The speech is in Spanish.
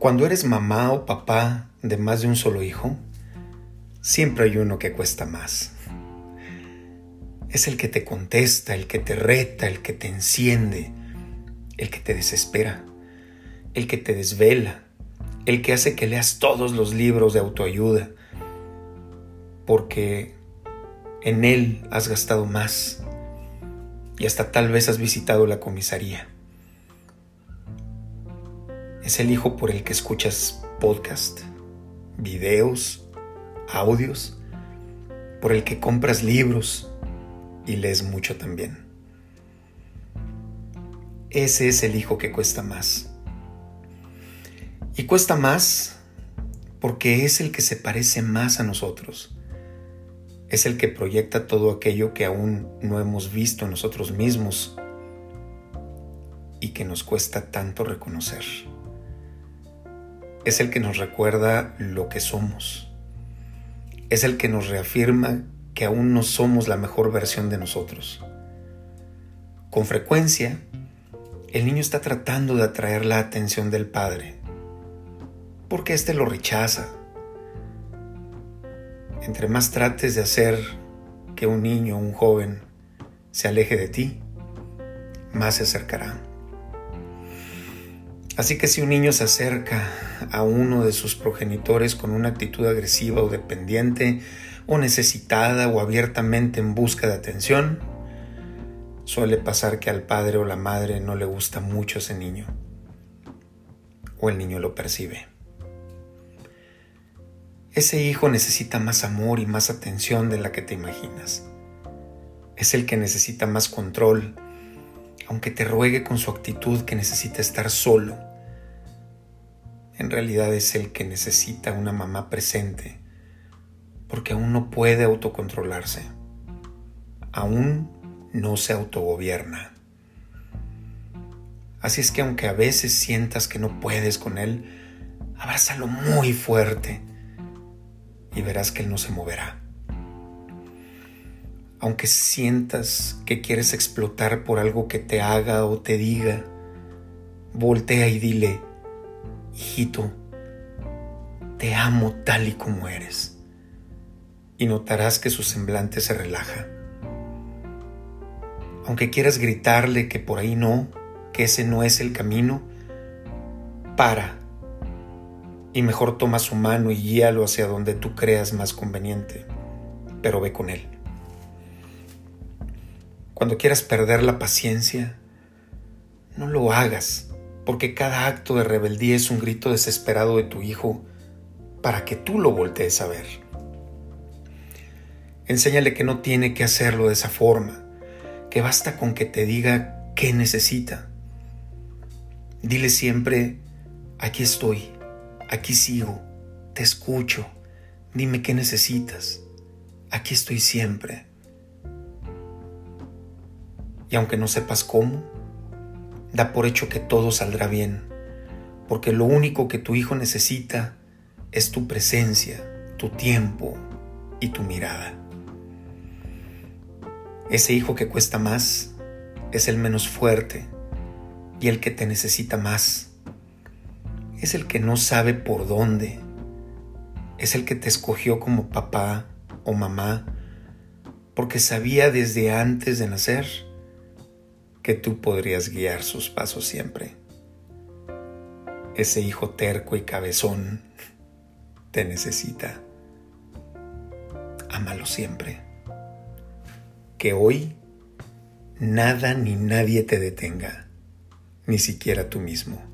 Cuando eres mamá o papá de más de un solo hijo, siempre hay uno que cuesta más. Es el que te contesta, el que te reta, el que te enciende, el que te desespera, el que te desvela, el que hace que leas todos los libros de autoayuda, porque en él has gastado más y hasta tal vez has visitado la comisaría. Es el hijo por el que escuchas podcast, videos, audios, por el que compras libros y lees mucho también. Ese es el hijo que cuesta más. Y cuesta más porque es el que se parece más a nosotros. Es el que proyecta todo aquello que aún no hemos visto en nosotros mismos y que nos cuesta tanto reconocer es el que nos recuerda lo que somos. Es el que nos reafirma que aún no somos la mejor versión de nosotros. Con frecuencia, el niño está tratando de atraer la atención del padre, porque éste lo rechaza. Entre más trates de hacer que un niño o un joven se aleje de ti, más se acercará. Así que si un niño se acerca a uno de sus progenitores con una actitud agresiva o dependiente, o necesitada o abiertamente en busca de atención, suele pasar que al padre o la madre no le gusta mucho ese niño, o el niño lo percibe. Ese hijo necesita más amor y más atención de la que te imaginas. Es el que necesita más control, aunque te ruegue con su actitud que necesita estar solo en realidad es el que necesita una mamá presente, porque aún no puede autocontrolarse, aún no se autogobierna. Así es que aunque a veces sientas que no puedes con él, abrázalo muy fuerte y verás que él no se moverá. Aunque sientas que quieres explotar por algo que te haga o te diga, voltea y dile, hijito, te amo tal y como eres. Y notarás que su semblante se relaja. Aunque quieras gritarle que por ahí no, que ese no es el camino, para. Y mejor toma su mano y guíalo hacia donde tú creas más conveniente, pero ve con él. Cuando quieras perder la paciencia, no lo hagas porque cada acto de rebeldía es un grito desesperado de tu hijo para que tú lo voltees a ver. Enséñale que no tiene que hacerlo de esa forma, que basta con que te diga qué necesita. Dile siempre, aquí estoy, aquí sigo, te escucho, dime qué necesitas, aquí estoy siempre. Y aunque no sepas cómo, Da por hecho que todo saldrá bien, porque lo único que tu hijo necesita es tu presencia, tu tiempo y tu mirada. Ese hijo que cuesta más es el menos fuerte y el que te necesita más. Es el que no sabe por dónde. Es el que te escogió como papá o mamá porque sabía desde antes de nacer que tú podrías guiar sus pasos siempre. Ese hijo terco y cabezón te necesita. Ámalo siempre. Que hoy nada ni nadie te detenga, ni siquiera tú mismo.